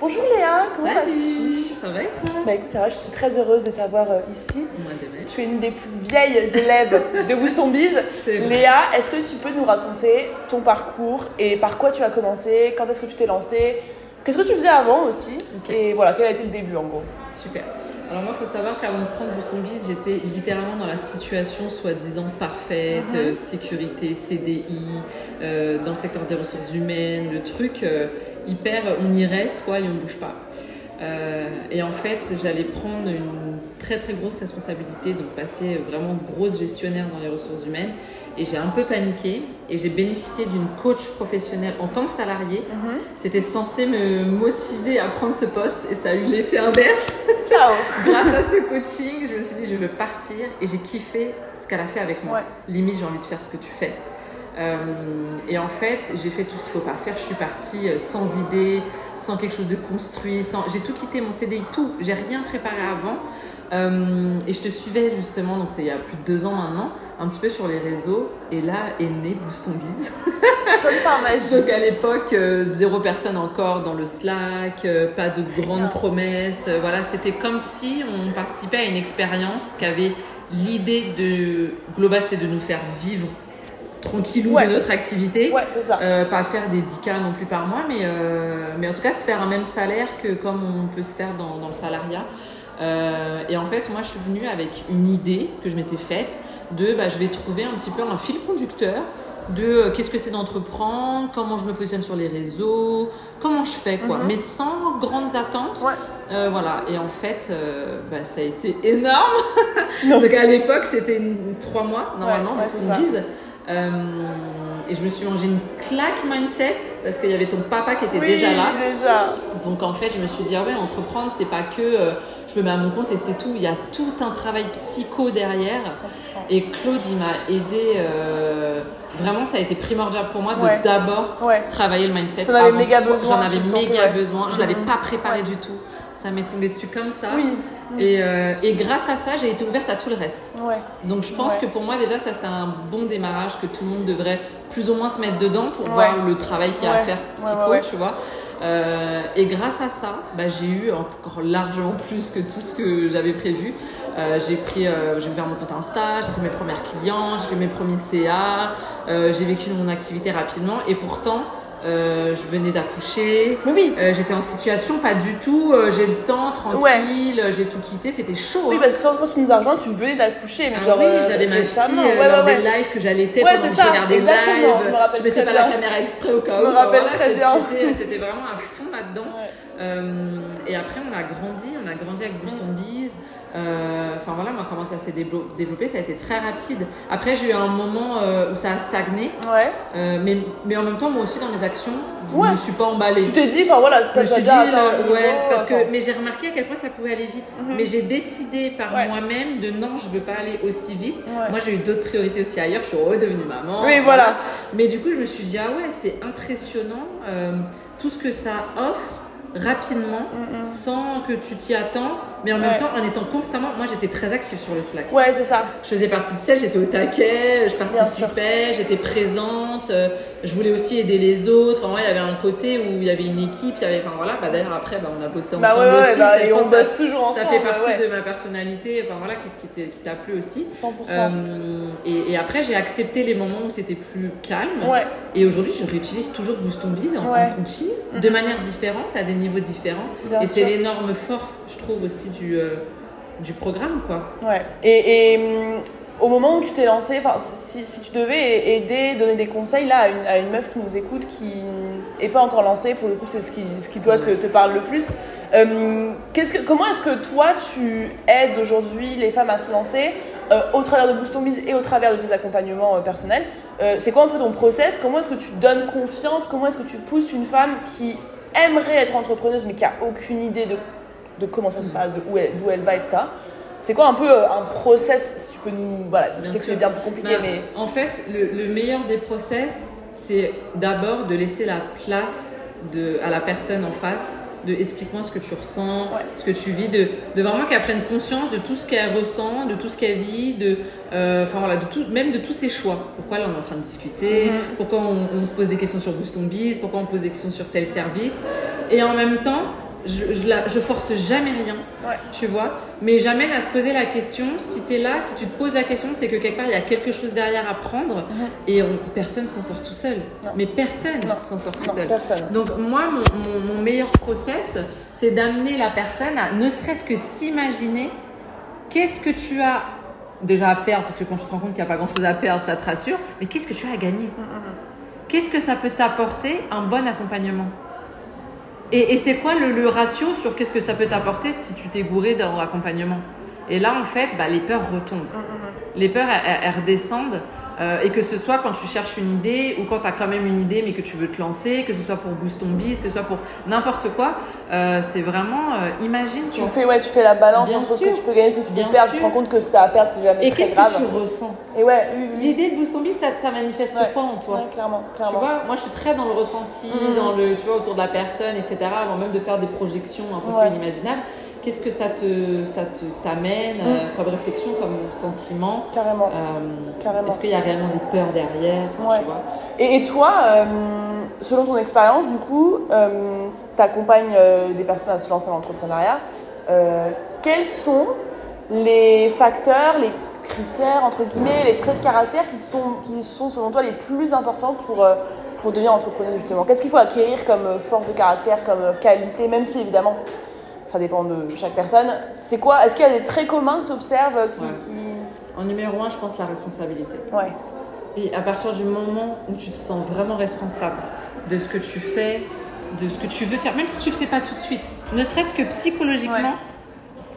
Bonjour Léa, comment vas-tu ça va et toi Bah écoute, ça va, je suis très heureuse de t'avoir euh, ici. Moi de même. Tu es une des plus vieilles élèves de Booston Biz. C'est vrai. Léa, est-ce que tu peux nous raconter ton parcours et par quoi tu as commencé Quand est-ce que tu t'es lancée Qu'est-ce que tu faisais avant aussi. Et voilà, quel a été le début en gros? Super. Alors moi, il faut savoir qu'avant de prendre Boost on Biz, j'étais littéralement dans la situation soi-disant parfaite, Mhm. euh, sécurité, CDI, euh, dans le secteur des ressources humaines, le truc euh, hyper, on y reste quoi et on bouge pas. Euh, et en fait, j'allais prendre une très très grosse responsabilité, donc passer vraiment grosse gestionnaire dans les ressources humaines. Et j'ai un peu paniqué et j'ai bénéficié d'une coach professionnelle en tant que salarié. C'était censé me motiver à prendre ce poste et ça a eu l'effet inverse. Ciao Grâce à ce coaching, je me suis dit je veux partir et j'ai kiffé ce qu'elle a fait avec moi. Ouais. Limite, j'ai envie de faire ce que tu fais. Euh, et en fait, j'ai fait tout ce qu'il faut pas faire. Je suis partie euh, sans idée, sans quelque chose de construit. Sans... J'ai tout quitté, mon CDI, tout. J'ai rien préparé avant. Euh, et je te suivais justement, donc c'est il y a plus de deux ans maintenant, un petit peu sur les réseaux. Et là est né Boost ton Biz. Comme par magie. Donc à l'époque, euh, zéro personne encore dans le Slack, pas de grandes promesses. voilà, c'était comme si on participait à une expérience qui avait l'idée de global, c'était de nous faire vivre tranquillou Ouais. de notre activité. Ouais, c'est ça. Euh, pas faire des 10K non plus par mois, mais, euh, mais en tout cas se faire un même salaire que comme on peut se faire dans, dans le salariat. Euh, et en fait, moi, je suis venue avec une idée que je m'étais faite de bah, je vais trouver un petit peu un fil conducteur de euh, qu'est-ce que c'est d'entreprendre, comment je me positionne sur les réseaux, comment je fais quoi, Mhm. mais sans grandes attentes. Ouais. Euh, voilà, et en fait, euh, bah, ça a été énorme. Donc à l'époque, c'était trois mois normalement, Ouais, ouais, Boost c'est on ça. Biz. Euh, et je me suis mangé une claque mindset parce qu'il y avait ton papa qui était Oui, déjà là. déjà. Donc en fait, je me suis dit, ah ouais, entreprendre, c'est pas que euh, je me mets à mon compte et c'est tout. Il y a tout un travail psycho derrière. 100%. Et Claude, il m'a aidé. euh, vraiment, ça a été primordial pour moi de Ouais. d'abord Ouais. travailler le mindset. T'en avais méga besoin, J'en avais méga besoin. Je l'avais Mhm. pas préparé du tout. Ça m'est tombé dessus comme ça. Oui. Et, euh, et grâce à ça, j'ai été ouverte à tout le reste. Ouais. Donc je pense Ouais. que pour moi déjà ça c'est un bon démarrage que tout le monde devrait plus ou moins se mettre dedans pour Ouais. voir le travail qu'il y a à faire psycho, tu vois. Euh, et grâce à ça, bah, j'ai eu encore largement plus que tout ce que j'avais prévu. Euh, j'ai pris, j'ai ouvert mon compte Insta, j'ai fait mes premières clients, j'ai fait mes premiers CA, j'ai vécu mon activité rapidement et pourtant euh, je venais d'accoucher. Oui. Euh, j'étais en situation pas du tout, euh, j'ai le temps, tranquille, j'ai tout quitté, c'était chaud. Oui, hein. parce que quand, quand tu nous as rejoint, tu venais d'accoucher. Mais Ah genre, oui, euh, j'avais ma fille euh, Ouais, ouais, ouais. lives que j'allaitais Ouais, pendant que je regardais le live. je Je mettais très pas la bien. caméra exprès au cas Je où. me rappelle très c'était- bien. C'était, c'était vraiment à fond là-dedans. Ouais. Euh, et après, on a grandi, on a grandi avec Boost on Biz. Euh, Enfin voilà, moi, comment ça s'est développé, ça a été très rapide. Après, j'ai eu un moment euh, où ça a stagné. Ouais. Euh, mais, mais en même temps, moi aussi, dans mes actions, je Ouais. me suis pas emballée. Tu t'es dit, enfin voilà, Je me suis dit, euh, niveau, ouais, parce que, mais j'ai remarqué à quel point ça pouvait aller vite. Mhm. Mais j'ai décidé par Ouais. moi-même de non, je veux pas aller aussi vite. Ouais. Moi, j'ai eu d'autres priorités aussi ailleurs. Je suis redevenue maman. Oui, voilà. Mais du coup, je me suis dit, ah ouais, c'est impressionnant euh, tout ce que ça offre rapidement, Mm, mm. sans que tu t'y attends, mais en même Ouais. temps en étant constamment. Moi, j'étais très active sur le Slack. Ouais, c'est ça. Je faisais partie de celle, j'étais au taquet, je participais, j'étais présente, euh, je voulais aussi aider les autres. Enfin, ouais, il y avait un côté où il y avait une équipe, il y avait, enfin voilà, bah, d'ailleurs après, bah, on a bossé ensemble Bah ouais, ouais, aussi. bah, ça, et on bosse toujours ensemble. ça fait partie de ma personnalité, enfin voilà, qui, t'a plu aussi. 100%. Euh, et, et après, j'ai accepté les moments où c'était plus calme. Ouais. Et aujourd'hui, je réutilise toujours Boost on Biz en, en continu, de manière différente, à des niveaux différents. Bien et c'est l'énorme force, je trouve, aussi du, euh, du programme, quoi. Ouais. Et, et, hum, au moment où tu t'es lancé, enfin, si, si tu devais aider, donner des conseils là à une, à une meuf qui nous écoute, qui n'est pas encore lancée, pour le coup, c'est ce qui, ce qui toi te, te parle le plus. Euh, qu'est-ce que, comment est-ce que toi tu aides aujourd'hui les femmes à se lancer euh, au travers de Boost Biz et au travers de tes accompagnements euh, personnels? Euh, C'est quoi un peu ton process? Comment est-ce que tu donnes confiance? Comment est-ce que tu pousses une femme qui aimerait être entrepreneuse mais qui a aucune idée de, de comment ça se passe, de où elle, d'où elle va, etc. C'est quoi un peu euh, un process Si tu peux nous. Voilà, je Bien sais que sûr. c'est bien plus compliqué, Bah, mais. En fait, le, le meilleur des process, c'est d'abord de laisser la place de, à la personne en face de explique-moi ce que tu ressens, Ouais. ce que tu vis, de, de vraiment qu'elle prenne conscience de tout ce qu'elle ressent, de tout ce qu'elle vit, de, euh, enfin voilà, de tout, même de tous ses choix. Pourquoi là on est en train de discuter, Mhm. pourquoi on, on se pose des questions sur Boost on Biz, pourquoi on pose des questions sur tel service, et en même temps je, je, la- je force jamais rien, Ouais. tu vois. Mais j'amène à se poser la question. Si tu es là, si tu te poses la question, c'est que quelque part, il y a quelque chose derrière à prendre. Et on- personne s'en sort tout seul. Non. Mais personne s'en sort tout Non, seul. personne. Donc moi, mon, mon- mon meilleur process, c'est d'amener la personne à ne serait-ce que s'imaginer qu'est-ce que tu as déjà à perdre, parce que quand tu te rends compte qu'il n'y a pas grand-chose à perdre, ça te rassure, mais qu'est-ce que tu as à gagner? Mm, Qu'est-ce que ça peut t'apporter un bon accompagnement? Et, et c'est quoi le, le ratio sur qu'est-ce que ça peut t'apporter si tu t'es gouré dans l'accompagnement? Et là, en fait, bah, les peurs retombent. Les peurs, elles, elles- elles redescendent. Euh, et que ce soit quand tu cherches une idée ou quand tu as quand même une idée mais que tu veux te lancer, que ce soit pour boost ton que ce soit pour n'importe quoi, euh, c'est vraiment euh, imagine Tu fais, ouais, tu fais la balance Bien entre ce sûr. que tu peux gagner, ce que tu peux perdre. Tu te rends compte que ce que tu as à perdre, c'est jamais Et très qu'est-ce grave. que tu ressens Et ouais. L'idée de boost ton biz, ça, ça manifeste Ouais. quoi en toi Ouais, clairement, Tu clairement. vois, moi je suis très dans le ressenti, Mhm. dans le, tu vois, autour de la personne, etc. Avant même de faire des projections impossibles, inimaginables. Qu'est-ce que ça te, ça te t'amène euh, comme réflexion, comme sentiment Carrément. Euh, Carrément. Est-ce qu'il y a réellement des peurs derrière Ouais. tu vois? Et, et toi, euh, selon ton expérience, du coup, tu accompagnes des personnes à se lancer dans l'entrepreneuriat. Euh, quels sont les facteurs, les critères, entre guillemets, les traits de caractère qui, te sont, qui sont, selon toi, les plus importants pour, euh, pour devenir entrepreneur, justement? Qu'est-ce qu'il faut acquérir comme euh, force de caractère, comme euh, qualité, même si, évidemment, ça dépend de chaque personne. C'est quoi Est-ce qu'il y a des traits communs que tu observes qui... Ouais. qui- En numéro un, je pense la responsabilité. Ouais. Et à partir du moment où tu te sens vraiment responsable de ce que tu fais, de ce que tu veux faire, même si tu le fais pas tout de suite, ne serait-ce que psychologiquement,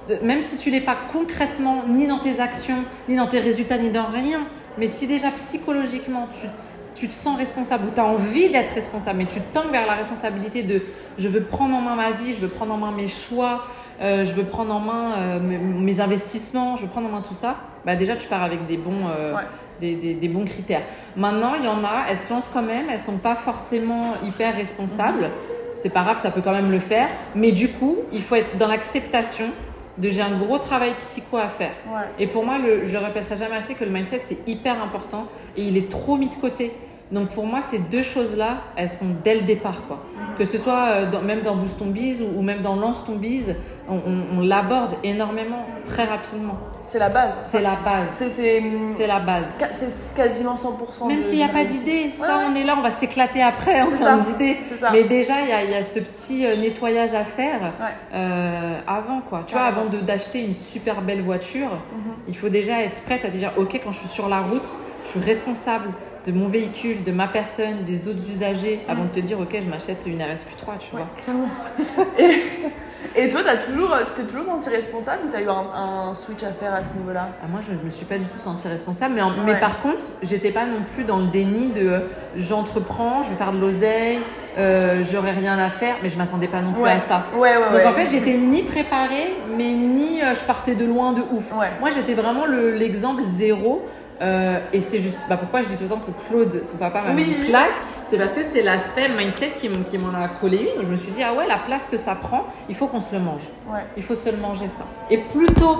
de- même si tu l'es pas concrètement, ni dans tes actions, ni dans tes résultats, ni dans rien, mais si déjà psychologiquement tu, tu te sens responsable ou tu as envie d'être responsable, mais tu tends vers la responsabilité de je veux prendre en main ma vie, je veux prendre en main mes choix, euh, je veux prendre en main euh, mes, mes investissements, je veux prendre en main tout ça, bah déjà tu pars avec des bons, euh, Ouais. des, des- des bons critères. Maintenant, il y en a, elles se lancent quand même, elles sont pas forcément hyper responsables. C'est pas grave, ça peut quand même le faire. Mais du coup, il faut être dans l'acceptation j'ai un gros travail psycho à faire. Ouais. Et pour moi, le, je répéterai jamais assez que le mindset, c'est hyper important et il est trop mis de côté. Donc pour moi, ces deux choses-là, elles sont dès le départ. quoi. Que ce soit euh, dans- même dans Boost ton Biz ou, ou même dans Lance ton Biz, on, on- on l'aborde énormément, très rapidement. C'est la base. C'est la base. C'est, la base. C'est quasiment 100%. Même s'il n'y a pas d'idée, ça Ouais, on est là, on va s'éclater après en termes d'idées. Mais déjà, il y a, y a ce petit euh, nettoyage à faire Ouais. euh, avant quoi. Tu vois, avant de d'acheter une super belle voiture, Mhm. il faut déjà être prête à te dire, ok, quand je suis sur la route, je suis responsable de mon véhicule, de ma personne, des autres usagers, avant de te dire, ok, je m'achète une RSQ3, tu vois. Clairement. et, et toi, t'as toujours, tu t'es toujours senti responsable ou t'as eu un, un switch à faire à ce niveau-là? Ah, moi, je ne me suis pas du tout sentie responsable, mais, en- Ouais. mais par contre, j'étais pas non plus dans le déni de euh, j'entreprends, je vais faire de l'oseille, euh, j'aurai rien à faire, mais je m'attendais pas non plus à ça. Ouais, ouais, Donc en fait, j'étais ni préparée, mais ni euh, je partais de loin de ouf. Ouais. Moi, j'étais vraiment le- l'exemple zéro. Euh, et c'est juste bah, pourquoi je dis tout le temps que Claude, ton papa, m'a mis une claque. C'est parce que c'est l'aspect mindset qui, m'en a collé une. Je me suis dit, ah ouais, la place que ça prend, il faut qu'on se le mange. Ouais. Il faut se le manger ça. Et plus tôt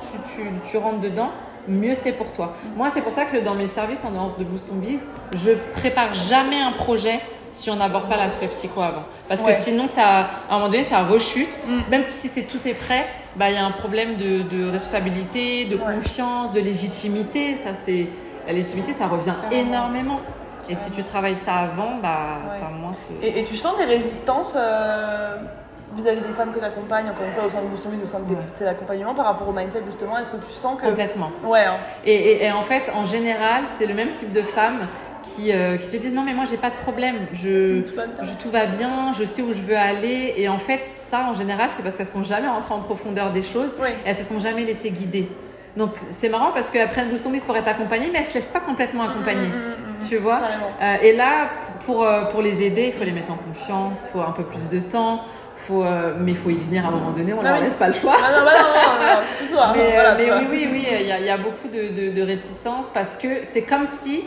tu, tu, tu rentres dedans, mieux c'est pour toi. Moi, c'est pour ça que dans mes services en dehors de Boost on Biz, je prépare jamais un projet si on n'aborde pas l'aspect psycho avant. Parce que sinon, ça, à un moment donné, ça rechute. Mm. Même si c'est tout est prêt, bah, il y a un problème de, de responsabilité, de Ouais. confiance, de légitimité. Ça, c'est, la légitimité, ça revient énormément. Et si tu travailles ça avant, bah, t'as moins ce... Et, et tu sens des résistances euh, vis-à-vis des femmes que tu accompagnes, encore une fois, au sein de Boost on Biz, au sein de tes, Ouais. tes accompagnements, par rapport au mindset, justement? Est-ce que tu sens que. Complètement. Ouais, hein. Et, et- et en fait, en général, c'est le même type de femmes qui, euh, qui se disent non mais moi j'ai pas de problème, je, Tout va bien. je- tout va bien, je sais où je veux aller. Et en fait, ça en général, c'est parce qu'elles sont jamais rentrées en profondeur des choses, Oui. et elles se sont jamais laissées guider. Donc c'est marrant parce qu'elles prennent Boost Biz pour être accompagnées, mais elles se laissent pas complètement accompagner. Mm, mm, mm, Tu vois? Euh, Et là, pour, euh, pour les aider, il faut les mettre en confiance, il faut un peu plus de temps, faut, euh, mais il faut y venir à un moment donné, on Bah leur oui. laisse pas le choix. Ah non, bah non, toi. Mais, oui, oui, oui, il y a, il y a beaucoup de, de, de réticence parce que c'est comme si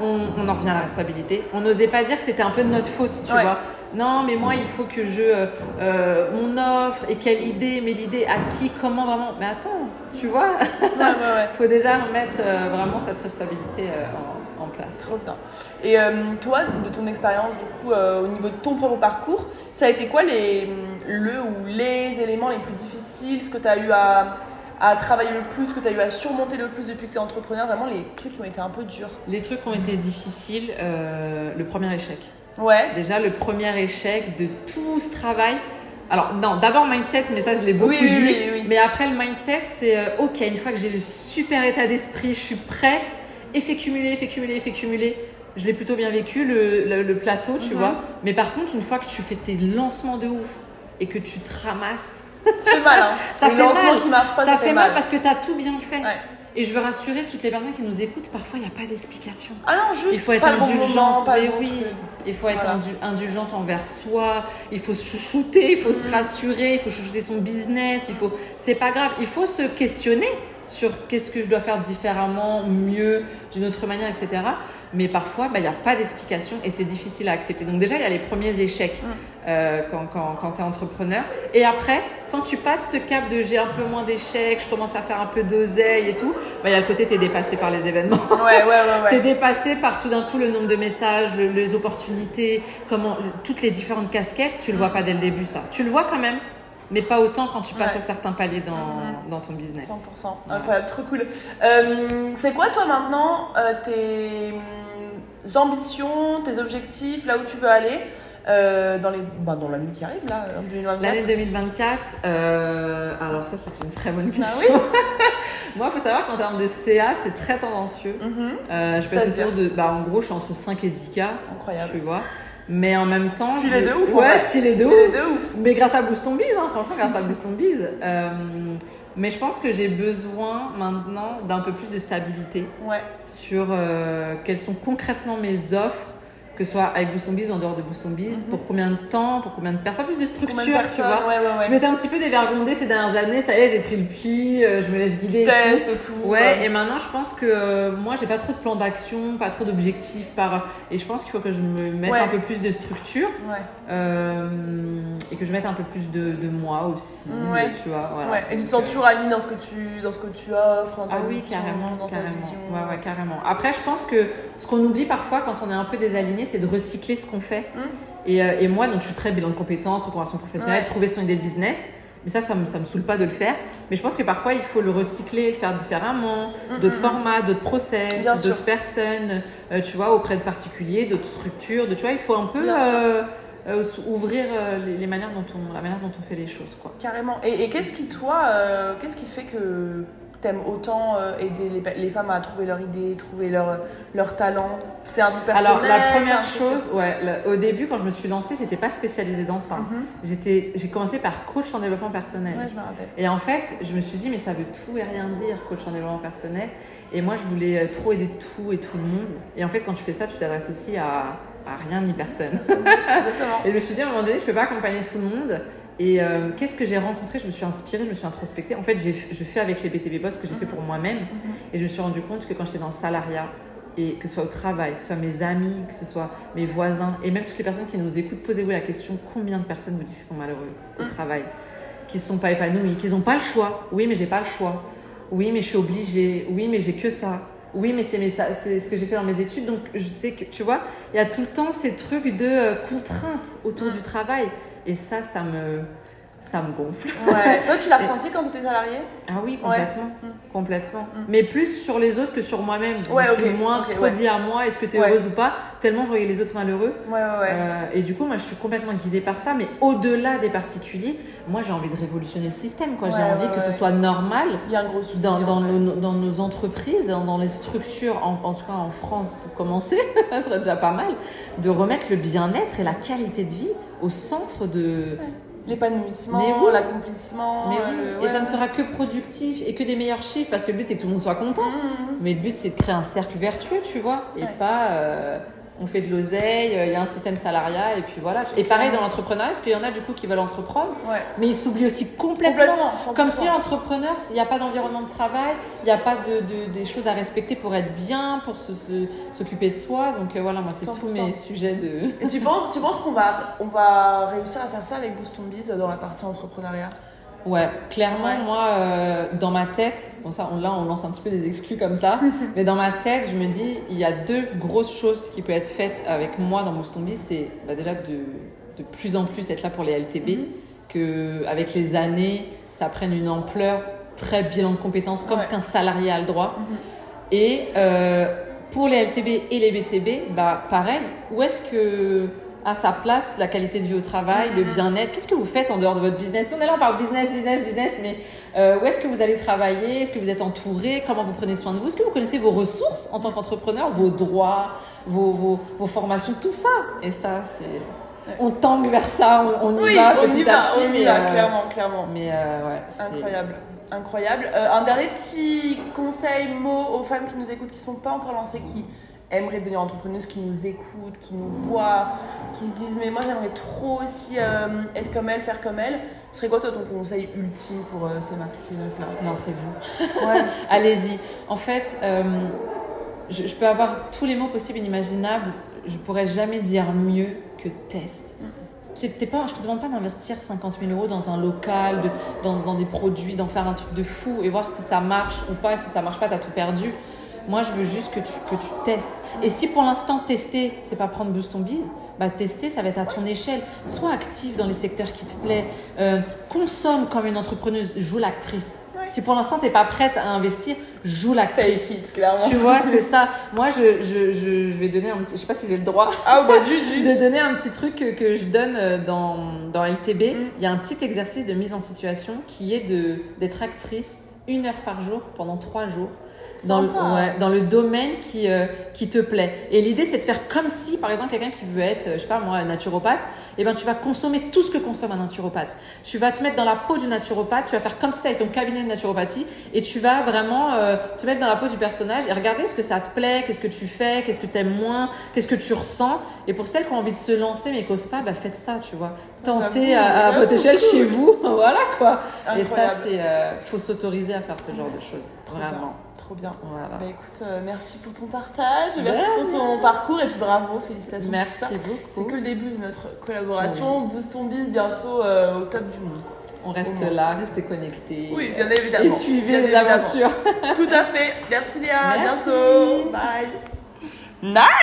on, on en revient à la responsabilité. On n'osait pas dire que c'était un peu de notre faute, tu Ouais. vois. Non, mais moi, il faut que je euh, euh, mon offre et quelle idée, mais l'idée à qui, comment vraiment. Mais attends, tu vois, Ouais, ouais, ouais. faut déjà mettre euh, vraiment cette responsabilité euh, en, en place. Trop bien. Et toi, de ton expérience, du coup, au niveau de ton propre parcours, ça a été quoi les, le ou les éléments les plus difficiles, ce que tu as eu à, à travailler le plus, que tu as eu à surmonter le plus depuis que tu es entrepreneur, vraiment les trucs qui ont été un peu durs Les trucs qui ont été difficiles, euh, le premier échec. Ouais. Déjà, le premier échec de tout ce travail. Alors, non, d'abord mindset, mais ça, je l'ai beaucoup Oui, oui, dit. oui, oui. Mais après, le mindset, c'est euh, OK, une fois que j'ai le super état d'esprit, je suis prête, effet cumulé, effet cumulé, effet cumulé. Je l'ai plutôt bien vécu, le, le- le plateau, tu Mhm. vois. Mais par contre, une fois que tu fais tes lancements de ouf et que tu te ramasses, Ça fait mal, hein. Ça fait mal. qui marchent pas, ça, fait mal parce que tu as tout bien fait. Ouais. Et je veux rassurer toutes les personnes qui nous écoutent, parfois, il n'y a pas d'explication. Ah non, juste Il faut être bon indulgente, le mais bon oui. truc. Il faut être Voilà. indulgente envers soi. Il faut se chouchouter, il faut se Mm. rassurer, il faut chouchouter son business. Il faut, c'est pas grave. Il faut se questionner sur qu'est-ce que je dois faire différemment, mieux, d'une autre manière, etc. Mais parfois, bah, il n'y a pas d'explication et c'est difficile à accepter. Donc déjà, il y a les premiers échecs Mm. euh, quand, quand, quand tu es entrepreneur. Et après, quand tu passes ce cap de j'ai un peu moins d'échecs, je commence à faire un peu d'oseille et tout, bah, il y a le côté tu es dépassé par les événements. Ouais, ouais, ouais. T'es ouais. dépassé par tout d'un coup le nombre de messages, le- les opportunités, comment, toutes les différentes casquettes. Tu le vois pas dès le début, ça. Tu le vois quand même, mais pas autant quand tu passes Ouais. à certains paliers dans, Mhm. dans ton business. 100%. Incroyable, trop cool. Euh, c'est quoi toi maintenant euh, tes hum, ambitions, tes objectifs, là où tu veux aller euh, dans les bah, dans l'année qui arrive là, en 2024 L'année 2024, euh, alors ça c'est une très bonne Ah question. Moi, il faut savoir qu'en termes de CA, c'est très tendancieux. Mhm. Euh, je peux être autour de, bah, en gros, je suis entre 5 et 10 k, Incroyable. tu vois. Mais en même temps, Stylé je- de ouf, Ouais, stylé de C'est ouf. de ouf. Mais grâce à Boost on Biz, hein, franchement, grâce à Boost on Biz. Euh, mais je pense que j'ai besoin maintenant d'un peu plus de stabilité Ouais. sur euh, quelles sont concrètement mes offres, que ce soit avec Boost on Biz ou en dehors de Boost on Biz, pour combien de temps, pour combien de personnes, plus de Mhm. Structure, tu vois. Ouais, ouais, ouais. Je m'étais un petit peu dévergondée ces dernières années, ça y est, j'ai pris le pli, euh, je me laisse guider. et tout. et tout. Ouais, et maintenant je pense que euh, moi j'ai pas trop de plan d'action, pas trop d'objectifs par et je pense qu'il faut que je me mette un peu plus de structure Ouais. euh, et que je mette un peu plus de, de moi aussi, Ouais. tu vois. Voilà. Ouais. Et tu te sens euh, toujours aligné dans ce que tu dans ce que tu offres, dans ta Ah oui, carrément, dans ta carrément. vision. Ouais, ouais, carrément. Après, je pense que ce qu'on oublie parfois quand on est un peu désaligné, c'est de recycler ce qu'on fait. Mm. Et, euh, et moi, donc, je suis très bilan de compétences, reconversion professionnelle, Ouais. trouver son idée de business. Mais ça, ça me, ça me saoule pas de le faire. Mais je pense que parfois, il faut le recycler, le faire différemment, Mm, d'autres mm, formats, d'autres process, d'autres personnes, euh, tu vois, auprès de particuliers, d'autres structures. De, tu vois, il faut un peu euh, ouvrir les, les manières dont on, la manière dont on fait les choses, quoi. Carrément. Et, et qu'est-ce qui, toi, qu'est-ce qui fait que t'aimes autant euh, aider les, les femmes à trouver leur idée, trouver leur, leur talent C'est un truc personnel Alors, la première chose, ouais, le- au début, quand je me suis lancée, j'étais pas spécialisée dans ça. Mhm. J'étais, j'ai commencé par coach en développement personnel. Ouais, je me rappelle. Et en fait, je me suis dit, mais ça veut tout et rien dire, coach en développement personnel. Et moi, je voulais euh, trop aider tout et tout le monde. Et en fait, quand tu fais ça, tu t'adresses aussi à, à rien ni personne. Et je me suis dit, à un moment donné, je peux pas accompagner tout le monde. Et euh, qu'est-ce que j'ai rencontré? Je me suis inspirée, je me suis introspectée. En fait, j'ai, je fais avec les BTB Boss ce que j'ai fait pour moi-même. Mhm. Et je me suis rendu compte que quand j'étais dans le salariat, et que ce soit au travail, que ce soit mes amis, que ce soit mes voisins, et même toutes les personnes qui nous écoutent, posez-vous la question combien de personnes vous disent qu'elles sont malheureuses au Mm. travail, qui ne sont pas épanouies, qui n'ont pas le choix Oui, mais j'ai pas le choix. Oui, mais je suis obligée. Oui, mais j'ai que ça. Oui, mais c'est mes- ça- c'est ce que j'ai fait dans mes études. Donc, je sais que, tu vois, il y a tout le temps ces trucs de euh, contraintes autour Mm. du travail. Et ça, ça me, ça me gonfle. Ouais. Toi, tu l'as ressenti quand tu étais salarié? Ah oui, complètement. Mm. Complètement. Mm. Mais plus sur les autres que sur moi-même. Ouais, je suis ok, moins ok, trop ouais. dit à moi, est-ce que tu es heureuse ou pas, tellement je voyais les autres malheureux. Euh, et du coup, moi, je suis complètement guidée par ça. Mais au-delà des particuliers, moi, j'ai envie de révolutionner le système. quoi. J'ai envie que ce soit normal Il y a un gros souci. dans, nos, dans nos entreprises, dans dans les structures, en, en tout cas en France pour commencer, ça serait déjà pas mal, de remettre le bien-être et la qualité de vie au centre de, L'épanouissement, oui. l'accomplissement. Mais oui, le- et ça ne sera que productif et que des meilleurs chiffres parce que le but c'est que tout le monde soit content. Mhm. Mais le but c'est de créer un cercle vertueux, tu vois, et Ouais. pas euh, on fait de l'oseille, euh, il y a un système salarial et puis voilà. Et pareil dans l'entrepreneuriat parce qu'il y en a du coup qui veulent entreprendre, Ouais. mais ils s'oublient aussi complètement. Complètement. 100%. Comme si entrepreneur, il n'y a pas d'environnement de travail, il n'y a pas de, de- des choses à respecter pour être bien, pour se- se- s'occuper de soi. Donc euh, voilà, moi c'est tous 100%. mes sujets de. Et tu penses, tu penses qu'on va, on va réussir à faire ça avec Boost Biz dans la partie entrepreneuriat? Ouais, clairement, Ouais. moi, euh, dans ma tête, bon ça, on, là, on lance un petit peu des exclus comme ça, mais dans ma tête, je me dis, il y a deux grosses choses qui peuvent être faites avec moi dans Moustombi, c'est bah, déjà de, de plus en plus être là pour les LTB, Mhm. que avec les années, ça prenne une ampleur très bilan de compétences, comme Ouais. ce qu'un salarié a le droit. Mhm. Et euh, pour les LTB et les BTB, bah pareil, où est-ce que à sa place la qualité de vie au travail, le Mhm. bien-être. Qu'est-ce que vous faites en dehors de votre business? Tout à l'heure on parle business, business, business, mais euh, où est-ce que vous allez travailler? Est-ce que vous êtes entouré? Comment vous prenez soin de vous? Est-ce que vous connaissez vos ressources en tant qu'entrepreneur, vos droits, vos, vos, vos formations, tout ça? Et ça, c'est on tangue vers ça, on, on y Oui, va on petit y à va, petit, on y va, euh, clairement, clairement. mais euh, ouais, Incroyable, incroyable. Euh, un dernier petit conseil, mot aux femmes qui nous écoutent, qui ne sont pas encore lancées, qui aimeraient devenir entrepreneuses, qui nous écoutent, qui nous voient, qui se disent mais moi j'aimerais trop aussi euh, être comme elle, faire comme elle. Ce serait quoi toi ton conseil ultime pour euh, ces, ma- ces meufs-là? Lancez-vous. Ouais. Allez-y. En fait, euh, je, je peux avoir tous les mots possibles et inimaginables. Je pourrais jamais dire mieux que test. Tu- t'es pas, je te demande pas d'investir 50 000 euros dans un local, de, dans, dans des produits, d'en faire un truc de fou et voir si ça marche ou pas. Si ça marche pas, t'as tout perdu. Moi, je veux juste que tu, que tu testes. Et si pour l'instant, tester, c'est pas prendre boost ton bise, bah tester, ça va être à ton échelle. Sois active dans les secteurs qui te plaisent. Euh, consomme comme une entrepreneuse. Joue l'actrice. Si pour l'instant, t'es pas prête à investir, joue l'actrice. Clairement. Tu vois, c'est ça. Moi, je, je, je, je vais donner un petit. Je sais pas si j'ai le droit Ah bah du du. de donner un petit truc que, que je donne euh, dans, dans LTB. Mm. Il y a un petit exercice de mise en situation qui est d'être actrice une heure par jour pendant trois jours. Dans le, ouais, dans le domaine qui, euh, qui te plaît. Et l'idée, c'est de faire comme si, par exemple, quelqu'un qui veut être, euh, je sais pas moi, naturopathe, et ben tu vas consommer tout ce que consomme un naturopathe. Tu vas te mettre dans la peau du naturopathe, tu vas faire comme si tu avais ton cabinet de naturopathie, et tu vas vraiment euh, te mettre dans la peau du personnage et regarder ce que ça te plaît, qu'est-ce que tu fais, qu'est-ce que tu aimes moins, qu'est-ce que tu ressens. Et pour celles qui ont envie de se lancer mais qui n'osent pas, bah faites ça, tu vois. Tentez J'avoue, à, à votre échelle chez vous, voilà quoi. Et ça, c'est, euh, faut s'autoriser à faire ce genre de choses, Trop vraiment. bien. Trop bien. Voilà. Bah écoute, euh, merci pour ton partage, merci pour ton parcours et puis bravo, félicitations Merci ça. C'est beaucoup. que le début de notre collaboration. Boost ton biz bientôt euh, au top du monde. On reste Au là, restez connectés. Oui, bien évidemment. Et suivez Bien les évidemment. aventures. Tout à fait. Merci Léa. À bientôt. Bye. Nice.